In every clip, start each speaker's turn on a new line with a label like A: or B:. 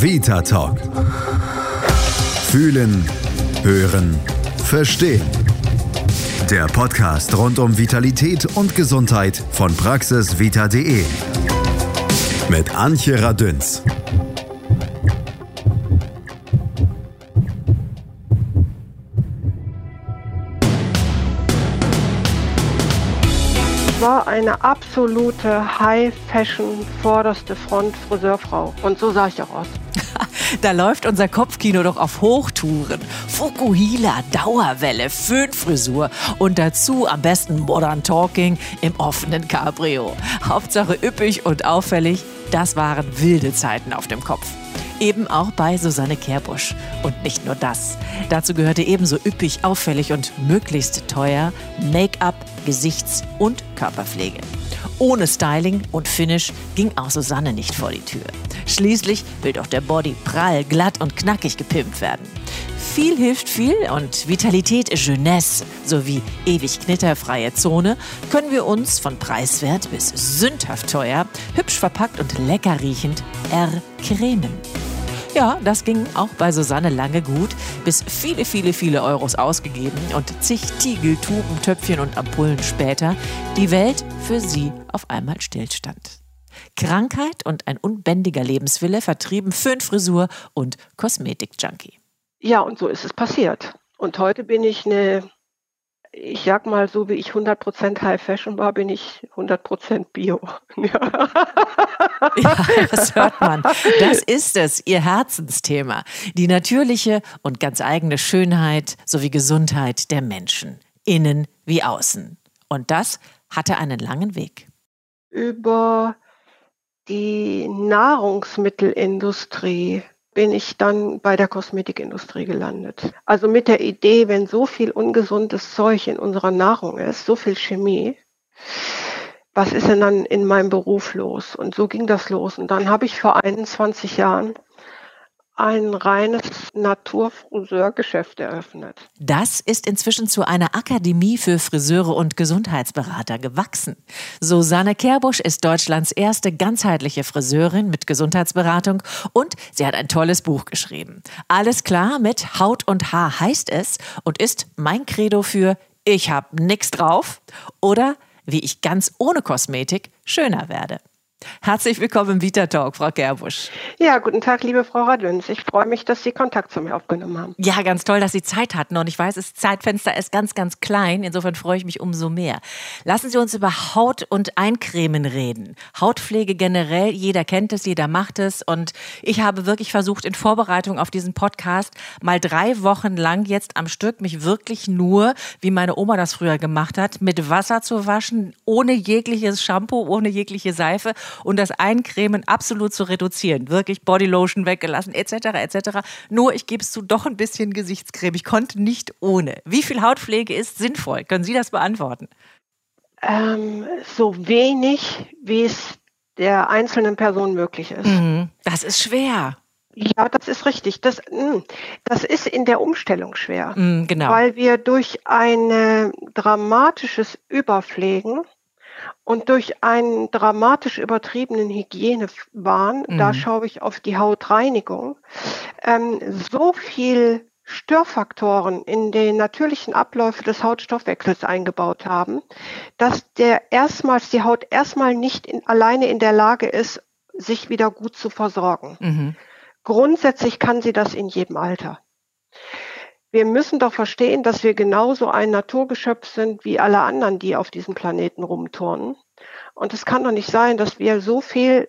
A: Vita Talk. Fühlen, hören, verstehen. Der Podcast rund um Vitalität und Gesundheit von praxisvita.de. Mit Antje Radünz.
B: War eine absolute High-Fashion, vorderste Front Friseurfrau. Und so sah ich auch aus.
C: da läuft unser Kopfkino doch auf Hochtouren. Fukuhila, Dauerwelle, Föhnfrisur und dazu am besten Modern Talking im offenen Cabrio. Hauptsache üppig und auffällig, das waren wilde Zeiten auf dem Kopf. Eben auch bei Susanne Kehrbusch. Und nicht nur das. Dazu gehörte ebenso üppig, auffällig und möglichst teuer Make-up, Gesichts- und Körperpflege. Ohne Styling und Finish ging auch Susanne nicht vor die Tür. Schließlich will doch der Body prall, glatt und knackig gepimpt werden. Viel hilft viel und Vitalität Jeunesse sowie ewig knitterfreie Zone können wir uns von preiswert bis sündhaft teuer, hübsch verpackt und lecker riechend ercremen. Ja, das ging auch bei Susanne lange gut, bis viele, viele, viele Euros ausgegeben und zig Tiegel, Tuben, Töpfchen und Ampullen später die Welt für sie auf einmal stillstand. Krankheit und ein unbändiger Lebenswille vertrieben Föhnfrisur und Kosmetik-Junkie.
B: Ja, und so ist es passiert. Und heute bin ich eine ich sag mal, so wie ich 100% High Fashion war, bin ich 100% Bio.
C: Ja. ja, das hört man. Das ist es, Ihr Herzensthema. Die natürliche und ganz eigene Schönheit sowie Gesundheit der Menschen, innen wie außen. Und das hatte einen langen Weg.
B: Über die Nahrungsmittelindustrie bin ich dann bei der Kosmetikindustrie gelandet. Also mit der Idee, wenn so viel ungesundes Zeug in unserer Nahrung ist, so viel Chemie, was ist denn dann in meinem Beruf los? Und so ging das los. Und dann habe ich vor 21 Jahren ein reines Naturfriseurgeschäft eröffnet.
C: Das ist inzwischen zu einer Akademie für Friseure und Gesundheitsberater gewachsen. Susanne Kerbusch ist Deutschlands erste ganzheitliche Friseurin mit Gesundheitsberatung und sie hat ein tolles Buch geschrieben. Alles klar mit Haut und Haar heißt es und ist mein Credo für ich hab nix drauf oder wie ich ganz ohne Kosmetik schöner werde. Herzlich willkommen im Vita Talk, Frau Gerbusch.
B: Ja, guten Tag, liebe Frau Radüns. Ich freue mich, dass Sie Kontakt zu mir aufgenommen haben.
C: Ja, ganz toll, dass Sie Zeit hatten. Und ich weiß, das Zeitfenster ist ganz, ganz klein. Insofern freue ich mich umso mehr. Lassen Sie uns über Haut und Eincremen reden. Hautpflege generell, jeder kennt es, jeder macht es. Und ich habe wirklich versucht, in Vorbereitung auf diesen Podcast mal drei Wochen lang jetzt am Stück mich wirklich nur, wie meine Oma das früher gemacht hat, mit Wasser zu waschen, ohne jegliches Shampoo, ohne jegliche Seife und das Eincremen absolut zu reduzieren. Wirklich Bodylotion weggelassen, etc. etc. Nur ich gebe es zu doch ein bisschen Gesichtscreme. Ich konnte nicht ohne. Wie viel Hautpflege ist sinnvoll? Können Sie das beantworten?
B: Ähm, so wenig, wie es der einzelnen Person möglich ist. Mhm,
C: das ist schwer.
B: Ja, das ist richtig. Das, hm, das ist in der Umstellung schwer.
C: Mm, genau.
B: Weil wir durch ein dramatisches Überpflegen und durch einen dramatisch übertriebenen Hygienewahn, mhm. da schaue ich auf die Hautreinigung, ähm, so viel Störfaktoren in den natürlichen Abläufe des Hautstoffwechsels eingebaut haben, dass der erstmals die Haut erstmal nicht in, alleine in der Lage ist, sich wieder gut zu versorgen. Mhm. Grundsätzlich kann sie das in jedem Alter wir müssen doch verstehen, dass wir genauso ein Naturgeschöpf sind wie alle anderen, die auf diesem Planeten rumturnen. Und es kann doch nicht sein, dass wir so viel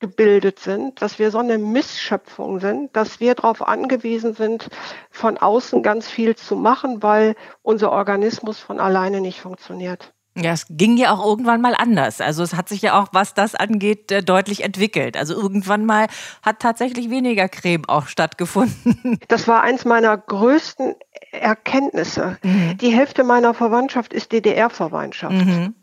B: gebildet sind, dass wir so eine Missschöpfung sind, dass wir darauf angewiesen sind, von außen ganz viel zu machen, weil unser Organismus von alleine nicht funktioniert.
C: Ja, es ging ja auch irgendwann mal anders. Also es hat sich ja auch, was das angeht, äh, deutlich entwickelt. Also irgendwann mal hat tatsächlich weniger Creme auch stattgefunden.
B: Das war eins meiner größten Erkenntnisse. Mhm. Die Hälfte meiner Verwandtschaft ist DDR-Verwandtschaft. Mhm.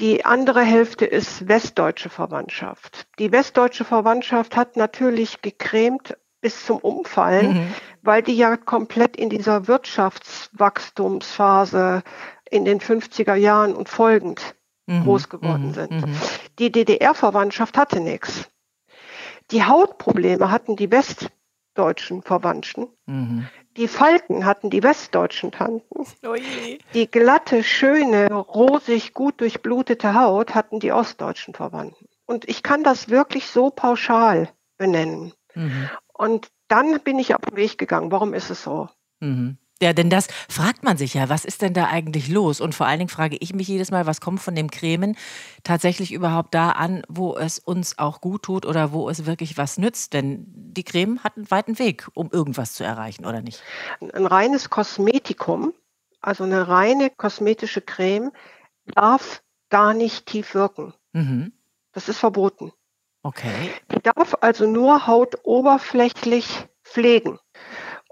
B: Die andere Hälfte ist westdeutsche Verwandtschaft. Die westdeutsche Verwandtschaft hat natürlich gecremt bis zum Umfallen, mhm. weil die ja komplett in dieser Wirtschaftswachstumsphase in den 50er Jahren und folgend mhm. groß geworden mhm. sind. Mhm. Die DDR-Verwandtschaft hatte nichts. Die Hautprobleme hatten die westdeutschen Verwandten. Mhm. Die Falten hatten die westdeutschen Tanten. Oh die glatte, schöne, rosig, gut durchblutete Haut hatten die ostdeutschen Verwandten. Und ich kann das wirklich so pauschal benennen. Mhm. Und dann bin ich auf den Weg gegangen. Warum ist es so?
C: Mhm. Ja, denn das fragt man sich ja, was ist denn da eigentlich los? Und vor allen Dingen frage ich mich jedes Mal, was kommt von dem Cremen tatsächlich überhaupt da an, wo es uns auch gut tut oder wo es wirklich was nützt? Denn die Creme hat einen weiten Weg, um irgendwas zu erreichen, oder nicht?
B: Ein reines Kosmetikum, also eine reine kosmetische Creme, darf gar nicht tief wirken. Mhm. Das ist verboten.
C: Okay.
B: Die darf also nur Haut oberflächlich pflegen.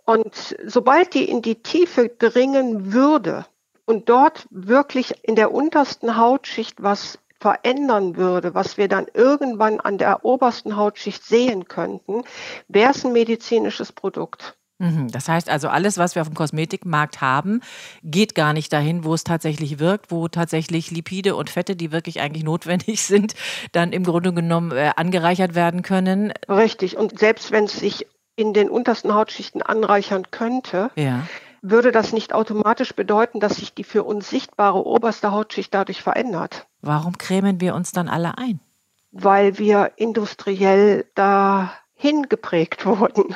B: Und sobald die in die Tiefe dringen würde und dort wirklich in der untersten Hautschicht was verändern würde, was wir dann irgendwann an der obersten Hautschicht sehen könnten, wäre es ein medizinisches Produkt.
C: Mhm. Das heißt also, alles, was wir auf dem Kosmetikmarkt haben, geht gar nicht dahin, wo es tatsächlich wirkt, wo tatsächlich Lipide und Fette, die wirklich eigentlich notwendig sind, dann im Grunde genommen äh, angereichert werden können.
B: Richtig. Und selbst wenn es sich in den untersten Hautschichten anreichern könnte, ja. würde das nicht automatisch bedeuten, dass sich die für uns sichtbare oberste Hautschicht dadurch verändert.
C: Warum cremen wir uns dann alle ein?
B: Weil wir industriell dahin geprägt wurden.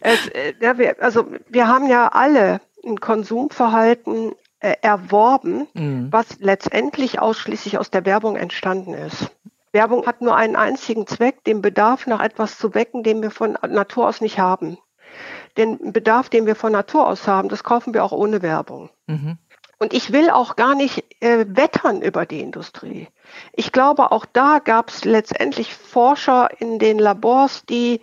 B: es, äh, ja, wir, also wir haben ja alle ein Konsumverhalten äh, erworben, mhm. was letztendlich ausschließlich aus der Werbung entstanden ist. Werbung hat nur einen einzigen Zweck, den Bedarf nach etwas zu wecken, den wir von Natur aus nicht haben. Den Bedarf, den wir von Natur aus haben, das kaufen wir auch ohne Werbung. Mhm. Und ich will auch gar nicht äh, wettern über die Industrie. Ich glaube, auch da gab es letztendlich Forscher in den Labors, die,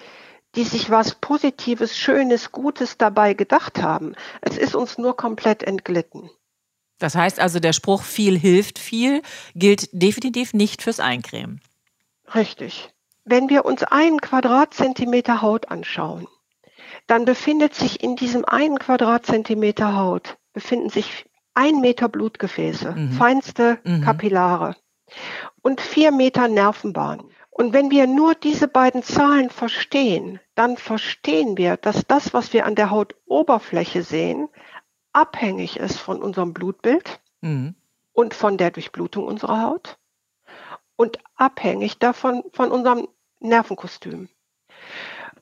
B: die sich was Positives, Schönes, Gutes dabei gedacht haben. Es ist uns nur komplett entglitten.
C: Das heißt also, der Spruch viel hilft viel gilt definitiv nicht fürs Eincremen.
B: Richtig. Wenn wir uns einen Quadratzentimeter Haut anschauen, dann befindet sich in diesem einen Quadratzentimeter Haut befinden sich ein Meter Blutgefäße, mhm. feinste mhm. Kapillare und vier Meter Nervenbahnen. Und wenn wir nur diese beiden Zahlen verstehen, dann verstehen wir, dass das, was wir an der Hautoberfläche sehen, abhängig ist von unserem Blutbild mhm. und von der Durchblutung unserer Haut und abhängig davon von unserem Nervenkostüm.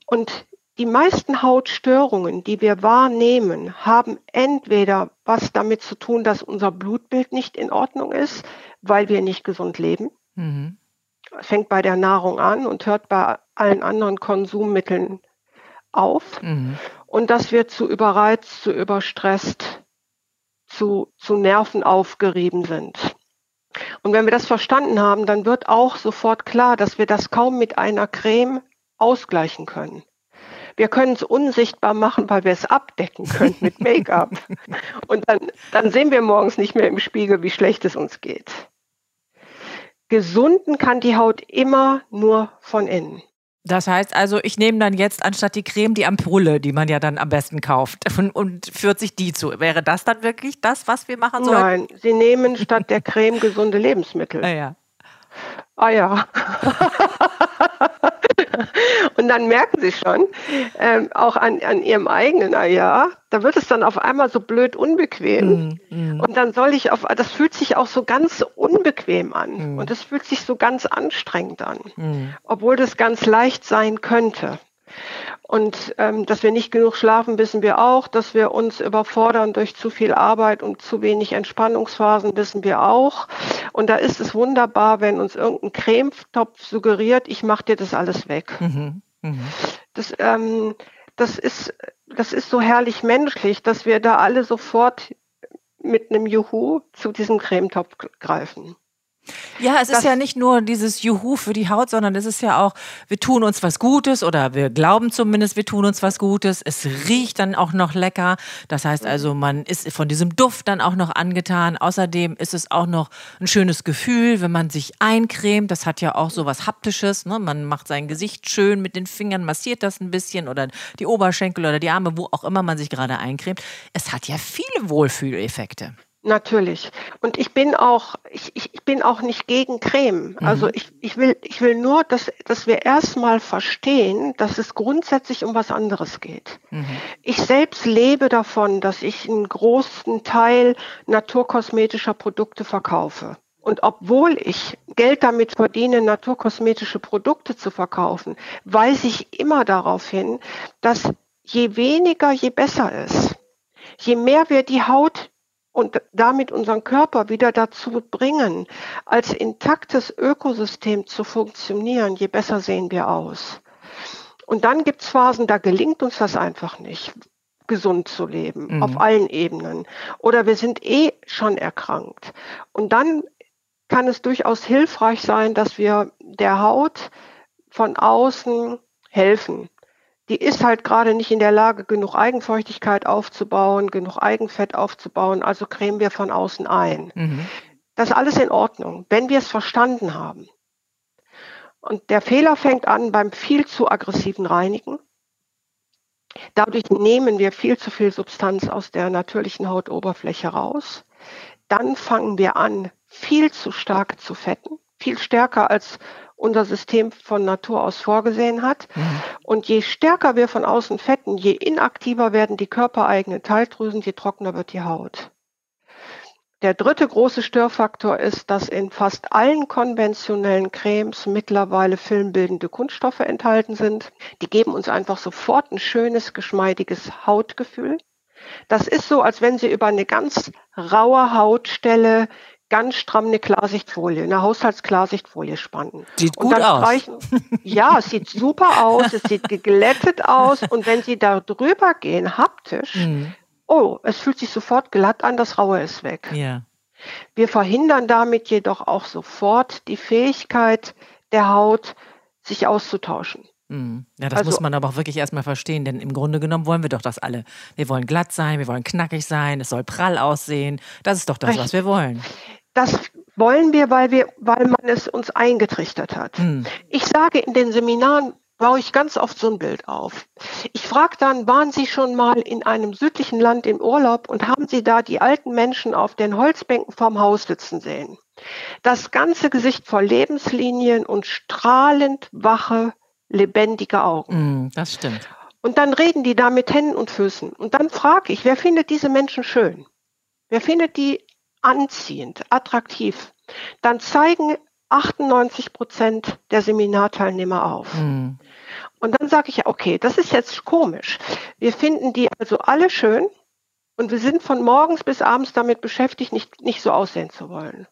B: Und die meisten Hautstörungen, die wir wahrnehmen, haben entweder was damit zu tun, dass unser Blutbild nicht in Ordnung ist, weil wir nicht gesund leben. Mhm. Fängt bei der Nahrung an und hört bei allen anderen Konsummitteln auf. Mhm und dass wir zu überreizt, zu überstresst, zu, zu Nerven aufgerieben sind. Und wenn wir das verstanden haben, dann wird auch sofort klar, dass wir das kaum mit einer Creme ausgleichen können. Wir können es unsichtbar machen, weil wir es abdecken können mit Make-up. Und dann, dann sehen wir morgens nicht mehr im Spiegel, wie schlecht es uns geht. Gesunden kann die Haut immer nur von innen.
C: Das heißt also, ich nehme dann jetzt anstatt die Creme die Ampulle, die man ja dann am besten kauft, und, und führt sich die zu. Wäre das dann wirklich das, was wir machen sollen?
B: Nein, Sie nehmen statt der Creme gesunde Lebensmittel.
C: Ah ja.
B: Ah ja. Dann merken sie schon, ähm, auch an, an ihrem eigenen ah da wird es dann auf einmal so blöd unbequem. Mm, mm. Und dann soll ich auf, das fühlt sich auch so ganz unbequem an. Mm. Und es fühlt sich so ganz anstrengend an. Mm. Obwohl das ganz leicht sein könnte. Und ähm, dass wir nicht genug schlafen, wissen wir auch. Dass wir uns überfordern durch zu viel Arbeit und zu wenig Entspannungsphasen, wissen wir auch. Und da ist es wunderbar, wenn uns irgendein Cremetopf suggeriert, ich mache dir das alles weg. Mhm. Mhm. Das, ähm, das, ist, das ist so herrlich menschlich, dass wir da alle sofort mit einem Juhu zu diesem Cremetopf greifen.
C: Ja, es ist ja nicht nur dieses Juhu für die Haut, sondern es ist ja auch, wir tun uns was Gutes oder wir glauben zumindest, wir tun uns was Gutes. Es riecht dann auch noch lecker. Das heißt also, man ist von diesem Duft dann auch noch angetan. Außerdem ist es auch noch ein schönes Gefühl, wenn man sich eincremt. Das hat ja auch so was Haptisches. Ne? Man macht sein Gesicht schön mit den Fingern, massiert das ein bisschen oder die Oberschenkel oder die Arme, wo auch immer man sich gerade eincremt. Es hat ja viele Wohlfühleffekte.
B: Natürlich. Und ich bin auch, ich, ich bin auch nicht gegen Creme. Mhm. Also ich, ich will, ich will nur, dass, dass wir erstmal verstehen, dass es grundsätzlich um was anderes geht. Mhm. Ich selbst lebe davon, dass ich einen großen Teil naturkosmetischer Produkte verkaufe. Und obwohl ich Geld damit verdiene, naturkosmetische Produkte zu verkaufen, weise ich immer darauf hin, dass je weniger, je besser ist. Je mehr wir die Haut und damit unseren Körper wieder dazu bringen, als intaktes Ökosystem zu funktionieren, je besser sehen wir aus. Und dann gibt es Phasen, da gelingt uns das einfach nicht, gesund zu leben, mhm. auf allen Ebenen. Oder wir sind eh schon erkrankt. Und dann kann es durchaus hilfreich sein, dass wir der Haut von außen helfen die ist halt gerade nicht in der Lage, genug Eigenfeuchtigkeit aufzubauen, genug Eigenfett aufzubauen, also cremen wir von außen ein. Mhm. Das ist alles in Ordnung, wenn wir es verstanden haben. Und der Fehler fängt an beim viel zu aggressiven Reinigen. Dadurch nehmen wir viel zu viel Substanz aus der natürlichen Hautoberfläche raus. Dann fangen wir an, viel zu stark zu fetten, viel stärker als unser System von Natur aus vorgesehen hat. Mhm. Und je stärker wir von außen fetten, je inaktiver werden die körpereigenen Teildrüsen, je trockener wird die Haut. Der dritte große Störfaktor ist, dass in fast allen konventionellen Cremes mittlerweile filmbildende Kunststoffe enthalten sind. Die geben uns einfach sofort ein schönes, geschmeidiges Hautgefühl. Das ist so, als wenn Sie über eine ganz raue Hautstelle ganz stramm eine Klarsichtfolie, eine Haushaltsklarsichtfolie spannen.
C: Sieht gut aus. Reichen,
B: ja, es sieht super aus, es sieht geglättet aus und wenn Sie da drüber gehen, haptisch, mhm. oh, es fühlt sich sofort glatt an, das Raue ist weg.
C: Ja.
B: Wir verhindern damit jedoch auch sofort die Fähigkeit der Haut, sich auszutauschen.
C: Mhm. Ja, das also, muss man aber auch wirklich erstmal verstehen, denn im Grunde genommen wollen wir doch das alle. Wir wollen glatt sein, wir wollen knackig sein, es soll prall aussehen. Das ist doch das, was wir wollen.
B: Das wollen wir, weil wir, weil man es uns eingetrichtert hat. Hm. Ich sage in den Seminaren, baue ich ganz oft so ein Bild auf. Ich frage dann, waren Sie schon mal in einem südlichen Land im Urlaub und haben Sie da die alten Menschen auf den Holzbänken vorm Haus sitzen sehen? Das ganze Gesicht voll Lebenslinien und strahlend wache, lebendige Augen.
C: Mm, das stimmt.
B: Und dann reden die da mit Händen und Füßen. Und dann frage ich, wer findet diese Menschen schön? Wer findet die anziehend, attraktiv, dann zeigen 98 Prozent der Seminarteilnehmer auf. Mhm. Und dann sage ich ja, okay, das ist jetzt komisch. Wir finden die also alle schön und wir sind von morgens bis abends damit beschäftigt, nicht, nicht so aussehen zu wollen.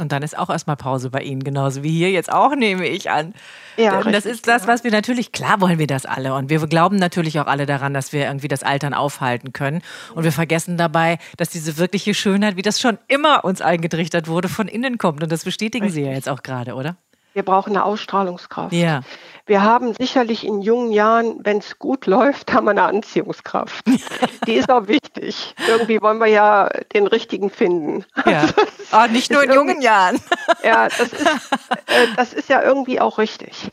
C: Und dann ist auch erstmal Pause bei Ihnen, genauso wie hier jetzt auch, nehme ich an. Ja, das richtig, ist das, was wir natürlich, klar wollen wir das alle. Und wir glauben natürlich auch alle daran, dass wir irgendwie das Altern aufhalten können. Und wir vergessen dabei, dass diese wirkliche Schönheit, wie das schon immer uns eingetrichtert wurde, von innen kommt. Und das bestätigen richtig. Sie ja jetzt auch gerade, oder?
B: Wir brauchen eine Ausstrahlungskraft.
C: Ja.
B: Wir haben sicherlich in jungen Jahren, wenn es gut läuft, haben wir eine Anziehungskraft. Die ist auch wichtig. Irgendwie wollen wir ja den richtigen finden.
C: Ja. Oh, nicht nur in jungen Jahren.
B: Ja, das ist, äh, das ist ja irgendwie auch richtig.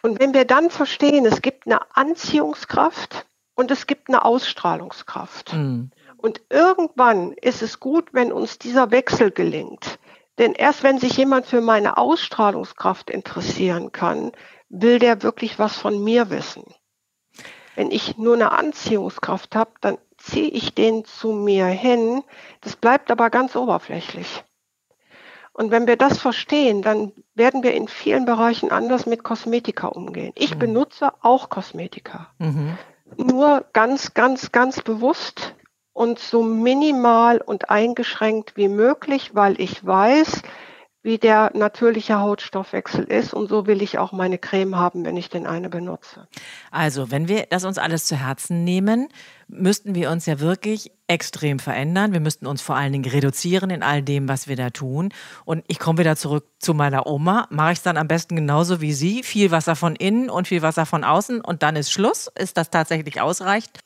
B: Und wenn wir dann verstehen, es gibt eine Anziehungskraft und es gibt eine Ausstrahlungskraft. Mhm. Und irgendwann ist es gut, wenn uns dieser Wechsel gelingt. Denn erst wenn sich jemand für meine Ausstrahlungskraft interessieren kann, will der wirklich was von mir wissen. Wenn ich nur eine Anziehungskraft habe, dann ziehe ich den zu mir hin. Das bleibt aber ganz oberflächlich. Und wenn wir das verstehen, dann werden wir in vielen Bereichen anders mit Kosmetika umgehen. Ich mhm. benutze auch Kosmetika. Mhm. Nur ganz, ganz, ganz bewusst und so minimal und eingeschränkt wie möglich, weil ich weiß, wie der natürliche Hautstoffwechsel ist und so will ich auch meine Creme haben, wenn ich den eine benutze.
C: Also, wenn wir das uns alles zu Herzen nehmen, müssten wir uns ja wirklich extrem verändern. Wir müssten uns vor allen Dingen reduzieren in all dem, was wir da tun. Und ich komme wieder zurück zu meiner Oma. Mache ich es dann am besten genauso wie Sie? Viel Wasser von innen und viel Wasser von außen und dann ist Schluss? Ist das tatsächlich ausreichend?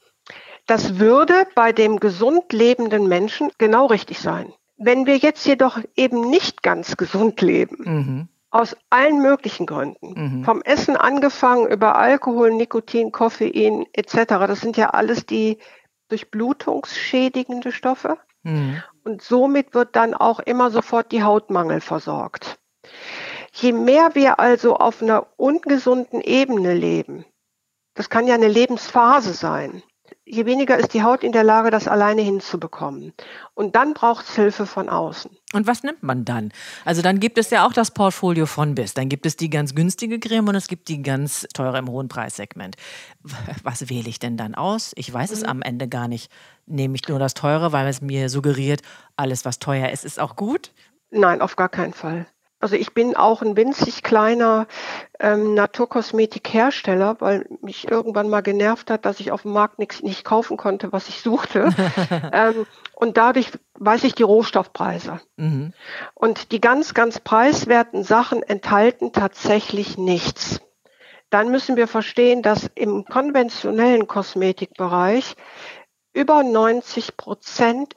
B: Das würde bei dem gesund lebenden Menschen genau richtig sein. Wenn wir jetzt jedoch eben nicht ganz gesund leben, mhm. aus allen möglichen Gründen, mhm. vom Essen angefangen über Alkohol, Nikotin, Koffein etc., das sind ja alles die durchblutungsschädigende Stoffe. Mhm. Und somit wird dann auch immer sofort die Hautmangel versorgt. Je mehr wir also auf einer ungesunden Ebene leben, das kann ja eine Lebensphase sein, je weniger ist die Haut in der Lage, das alleine hinzubekommen. Und dann braucht es Hilfe von außen.
C: Und was nimmt man dann? Also dann gibt es ja auch das Portfolio von bis. Dann gibt es die ganz günstige Creme und es gibt die ganz teure im hohen Preissegment. Was wähle ich denn dann aus? Ich weiß es mhm. am Ende gar nicht. Nehme ich nur das teure, weil es mir suggeriert, alles was teuer ist, ist auch gut?
B: Nein, auf gar keinen Fall. Also ich bin auch ein winzig kleiner ähm, Naturkosmetikhersteller, weil mich irgendwann mal genervt hat, dass ich auf dem Markt nichts nicht kaufen konnte, was ich suchte. ähm, und dadurch weiß ich die Rohstoffpreise. Mhm. Und die ganz, ganz preiswerten Sachen enthalten tatsächlich nichts. Dann müssen wir verstehen, dass im konventionellen Kosmetikbereich über 90 Prozent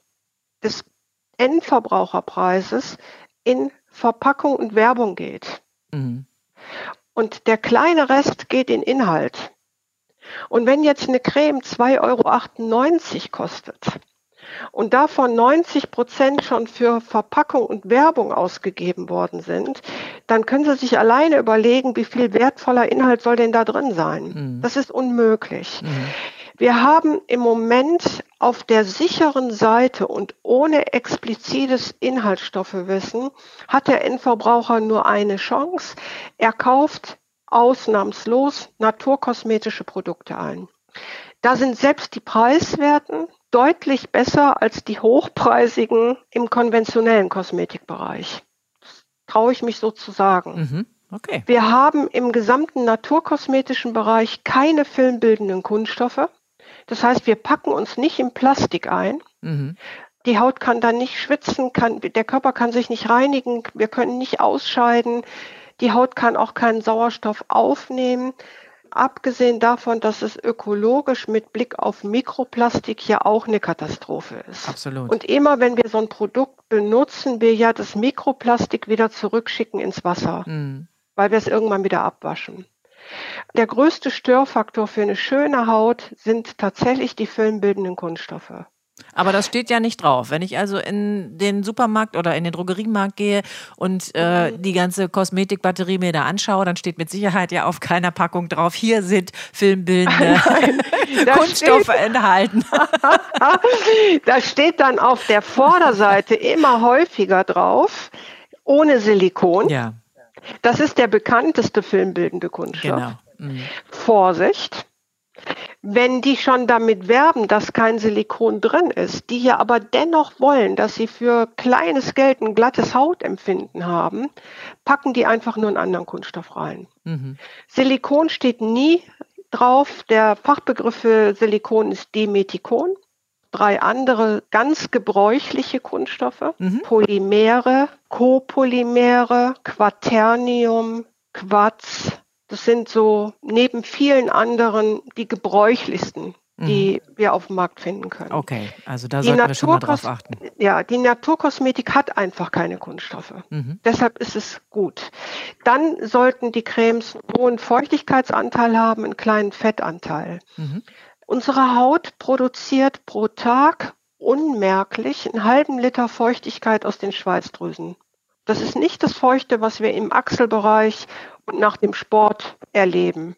B: des Endverbraucherpreises in Verpackung und Werbung geht. Mhm. Und der kleine Rest geht in Inhalt. Und wenn jetzt eine Creme 2,98 Euro kostet und davon 90 Prozent schon für Verpackung und Werbung ausgegeben worden sind, dann können Sie sich alleine überlegen, wie viel wertvoller Inhalt soll denn da drin sein. Mhm. Das ist unmöglich. Mhm. Wir haben im Moment auf der sicheren Seite und ohne explizites Inhaltsstoffewissen hat der Endverbraucher nur eine Chance. Er kauft ausnahmslos naturkosmetische Produkte ein. Da sind selbst die Preiswerten deutlich besser als die hochpreisigen im konventionellen Kosmetikbereich. Das traue ich mich so zu sagen. Mhm. Okay. Wir haben im gesamten naturkosmetischen Bereich keine filmbildenden Kunststoffe. Das heißt, wir packen uns nicht in Plastik ein. Mhm. Die Haut kann dann nicht schwitzen, kann, der Körper kann sich nicht reinigen, wir können nicht ausscheiden. Die Haut kann auch keinen Sauerstoff aufnehmen. Abgesehen davon, dass es ökologisch mit Blick auf Mikroplastik ja auch eine Katastrophe ist. Absolut. Und immer wenn wir so ein Produkt benutzen, wir ja das Mikroplastik wieder zurückschicken ins Wasser, mhm. weil wir es irgendwann wieder abwaschen. Der größte Störfaktor für eine schöne Haut sind tatsächlich die filmbildenden Kunststoffe.
C: Aber das steht ja nicht drauf. Wenn ich also in den Supermarkt oder in den Drogeriemarkt gehe und äh, die ganze Kosmetikbatterie mir da anschaue, dann steht mit Sicherheit ja auf keiner Packung drauf, hier sind filmbildende Kunststoffe steht, enthalten.
B: da steht dann auf der Vorderseite immer häufiger drauf, ohne Silikon. Ja. Das ist der bekannteste filmbildende Kunststoff. Genau. Mhm. Vorsicht. Wenn die schon damit werben, dass kein Silikon drin ist, die ja aber dennoch wollen, dass sie für kleines Geld ein glattes Hautempfinden haben, packen die einfach nur einen anderen Kunststoff rein. Mhm. Silikon steht nie drauf. Der Fachbegriff für Silikon ist Dimethikon drei andere ganz gebräuchliche Kunststoffe, mhm. Polymere, Copolymere, Quaternium, Quarz. Das sind so neben vielen anderen die gebräuchlichsten, die mhm. wir auf dem Markt finden können.
C: Okay, also da sollten wir schon mal drauf achten.
B: Ja, die Naturkosmetik hat einfach keine Kunststoffe. Mhm. Deshalb ist es gut. Dann sollten die Cremes einen hohen Feuchtigkeitsanteil haben, einen kleinen Fettanteil. Mhm. Unsere Haut produziert pro Tag unmerklich einen halben Liter Feuchtigkeit aus den Schweißdrüsen. Das ist nicht das Feuchte, was wir im Achselbereich und nach dem Sport erleben.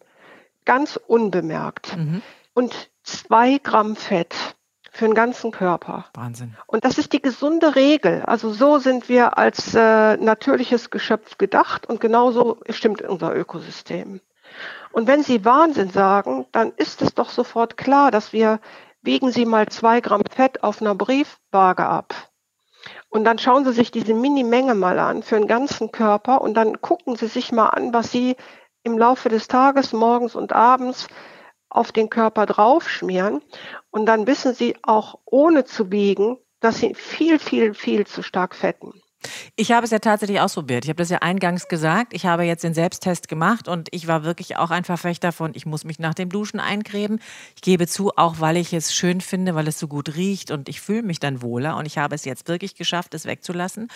B: Ganz unbemerkt. Mhm. Und zwei Gramm Fett für den ganzen Körper.
C: Wahnsinn.
B: Und das ist die gesunde Regel. Also so sind wir als äh, natürliches Geschöpf gedacht und genauso stimmt unser Ökosystem. Und wenn Sie Wahnsinn sagen, dann ist es doch sofort klar, dass wir wiegen Sie mal zwei Gramm Fett auf einer Briefwaage ab. Und dann schauen Sie sich diese Minimenge mal an für den ganzen Körper und dann gucken Sie sich mal an, was Sie im Laufe des Tages, morgens und abends auf den Körper draufschmieren. Und dann wissen Sie auch ohne zu wiegen, dass Sie viel, viel, viel zu stark fetten.
C: Ich habe es ja tatsächlich ausprobiert. Ich habe das ja eingangs gesagt. Ich habe jetzt den Selbsttest gemacht und ich war wirklich auch ein Verfechter von, ich muss mich nach dem Duschen eincremen. Ich gebe zu, auch weil ich es schön finde, weil es so gut riecht und ich fühle mich dann wohler. Und ich habe es jetzt wirklich geschafft, es wegzulassen.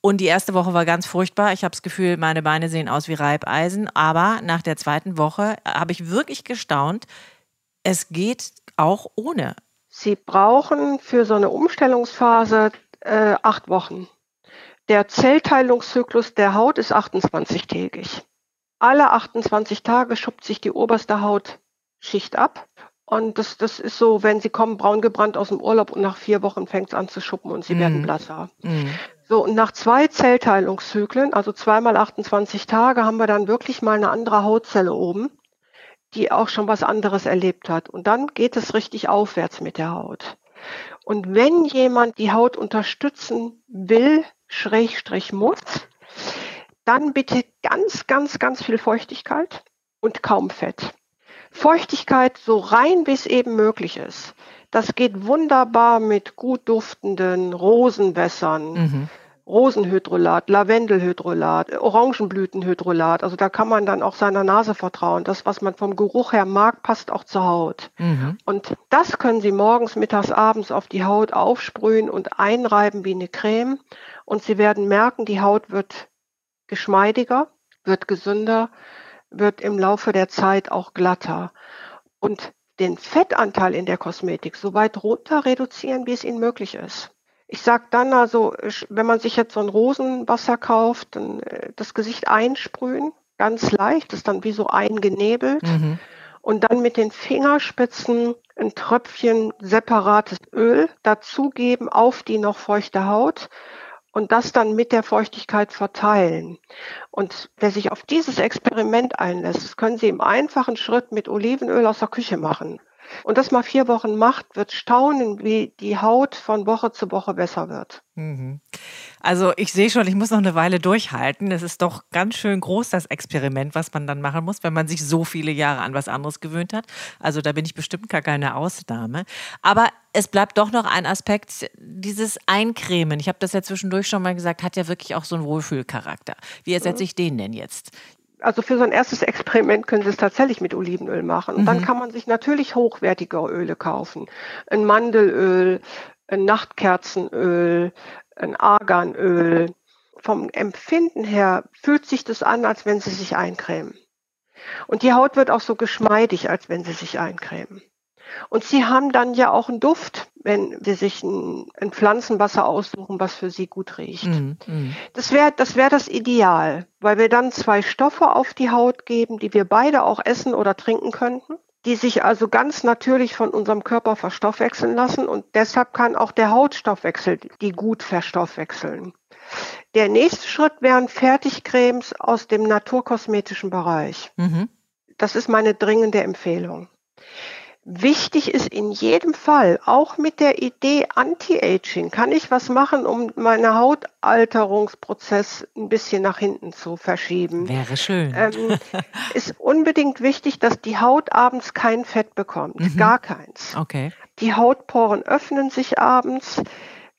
C: Und die erste Woche war ganz furchtbar. Ich habe das Gefühl, meine Beine sehen aus wie Reibeisen. Aber nach der zweiten Woche habe ich wirklich gestaunt, es geht auch ohne.
B: Sie brauchen für so eine Umstellungsphase äh, acht Wochen. Der Zellteilungszyklus der Haut ist 28-tägig. Alle 28 Tage schuppt sich die oberste Hautschicht ab. Und das, das ist so, wenn sie kommen braun gebrannt aus dem Urlaub und nach vier Wochen fängt es an zu schuppen und sie mm. werden blasser. Mm. So, und nach zwei Zellteilungszyklen, also zweimal 28 Tage, haben wir dann wirklich mal eine andere Hautzelle oben die auch schon was anderes erlebt hat. Und dann geht es richtig aufwärts mit der Haut. Und wenn jemand die Haut unterstützen will, Schrägstrich muss, dann bitte ganz, ganz, ganz viel Feuchtigkeit und kaum Fett. Feuchtigkeit so rein, wie es eben möglich ist. Das geht wunderbar mit gut duftenden Rosenwässern, mhm. Rosenhydrolat, Lavendelhydrolat, Orangenblütenhydrolat. Also da kann man dann auch seiner Nase vertrauen. Das, was man vom Geruch her mag, passt auch zur Haut. Mhm. Und das können Sie morgens, mittags, abends auf die Haut aufsprühen und einreiben wie eine Creme. Und Sie werden merken, die Haut wird geschmeidiger, wird gesünder, wird im Laufe der Zeit auch glatter. Und den Fettanteil in der Kosmetik so weit runter reduzieren, wie es Ihnen möglich ist. Ich sag dann also, wenn man sich jetzt so ein Rosenwasser kauft, dann äh, das Gesicht einsprühen, ganz leicht, ist dann wie so eingenebelt. Mhm. Und dann mit den Fingerspitzen ein Tröpfchen separates Öl dazugeben auf die noch feuchte Haut und das dann mit der Feuchtigkeit verteilen. Und wer sich auf dieses Experiment einlässt, das können Sie im einfachen Schritt mit Olivenöl aus der Küche machen und das mal vier Wochen macht, wird staunen, wie die Haut von Woche zu Woche besser wird. Mhm.
C: Also ich sehe schon, ich muss noch eine Weile durchhalten. Es ist doch ganz schön groß, das Experiment, was man dann machen muss, wenn man sich so viele Jahre an was anderes gewöhnt hat. Also da bin ich bestimmt gar keine Ausnahme. Aber es bleibt doch noch ein Aspekt, dieses Eincremen. Ich habe das ja zwischendurch schon mal gesagt, hat ja wirklich auch so einen Wohlfühlcharakter. Wie ersetze mhm. ich den denn jetzt?
B: Also für so ein erstes Experiment können Sie es tatsächlich mit Olivenöl machen. Und mhm. dann kann man sich natürlich hochwertige Öle kaufen. Ein Mandelöl, ein Nachtkerzenöl, ein Arganöl. Vom Empfinden her fühlt sich das an, als wenn Sie sich eincremen. Und die Haut wird auch so geschmeidig, als wenn Sie sich eincremen. Und Sie haben dann ja auch einen Duft, wenn Sie sich ein, ein Pflanzenwasser aussuchen, was für Sie gut riecht. Mm, mm. Das wäre das, wär das Ideal, weil wir dann zwei Stoffe auf die Haut geben, die wir beide auch essen oder trinken könnten, die sich also ganz natürlich von unserem Körper verstoffwechseln lassen und deshalb kann auch der Hautstoffwechsel die gut verstoffwechseln. Der nächste Schritt wären Fertigcremes aus dem naturkosmetischen Bereich. Mhm. Das ist meine dringende Empfehlung. Wichtig ist in jedem Fall, auch mit der Idee Anti-Aging, kann ich was machen, um meinen Hautalterungsprozess ein bisschen nach hinten zu verschieben.
C: Wäre schön. Ähm,
B: ist unbedingt wichtig, dass die Haut abends kein Fett bekommt, mhm. gar keins.
C: Okay.
B: Die Hautporen öffnen sich abends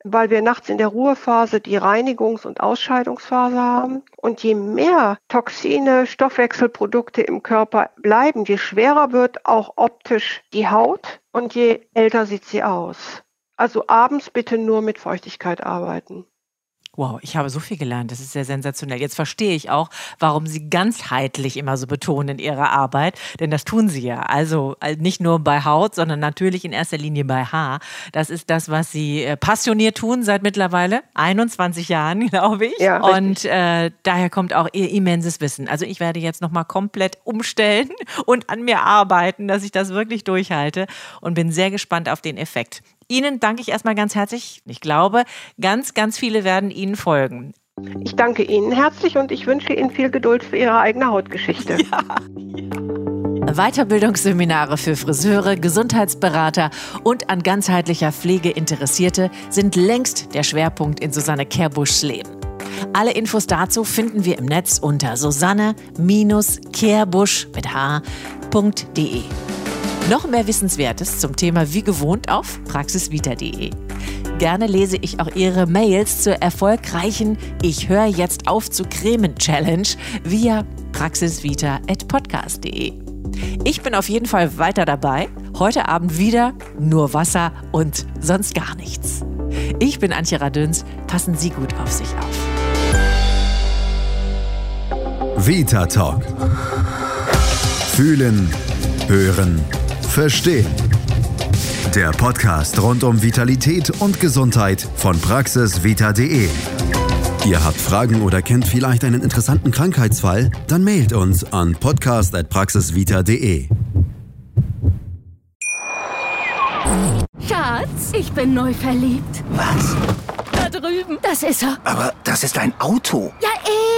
B: weil wir nachts in der Ruhephase die Reinigungs- und Ausscheidungsphase haben. Und je mehr Toxine, Stoffwechselprodukte im Körper bleiben, je schwerer wird auch optisch die Haut und je älter sieht sie aus. Also abends bitte nur mit Feuchtigkeit arbeiten.
C: Wow, ich habe so viel gelernt. Das ist sehr sensationell. Jetzt verstehe ich auch, warum Sie ganzheitlich immer so betonen in Ihrer Arbeit. Denn das tun Sie ja. Also äh, nicht nur bei Haut, sondern natürlich in erster Linie bei Haar. Das ist das, was Sie äh, passioniert tun seit mittlerweile 21 Jahren, glaube ich. Ja, und äh, daher kommt auch Ihr immenses Wissen. Also ich werde jetzt nochmal komplett umstellen und an mir arbeiten, dass ich das wirklich durchhalte und bin sehr gespannt auf den Effekt. Ihnen danke ich erstmal ganz herzlich. Ich glaube, ganz, ganz viele werden Ihnen folgen.
B: Ich danke Ihnen herzlich und ich wünsche Ihnen viel Geduld für Ihre eigene Hautgeschichte. Ja,
C: ja. Weiterbildungsseminare für Friseure, Gesundheitsberater und an ganzheitlicher Pflege Interessierte sind längst der Schwerpunkt in Susanne Kerbuschs Leben. Alle Infos dazu finden wir im Netz unter susanne-kehrbusch mit h.de. Noch mehr Wissenswertes zum Thema wie gewohnt auf praxisvita.de. Gerne lese ich auch Ihre Mails zur erfolgreichen Ich höre jetzt auf zu cremen Challenge via praxisvita.podcast.de. Ich bin auf jeden Fall weiter dabei. Heute Abend wieder nur Wasser und sonst gar nichts. Ich bin Antje Radüns. Passen Sie gut auf sich auf.
A: Vita Talk. Fühlen, hören, Verstehen. Der Podcast rund um Vitalität und Gesundheit von praxisvita.de. Ihr habt Fragen oder kennt vielleicht einen interessanten Krankheitsfall? Dann mailt uns an podcast.praxisvita.de.
D: Schatz, ich bin neu verliebt.
E: Was?
D: Da drüben. Das ist er.
E: Aber das ist ein Auto.
D: Ja,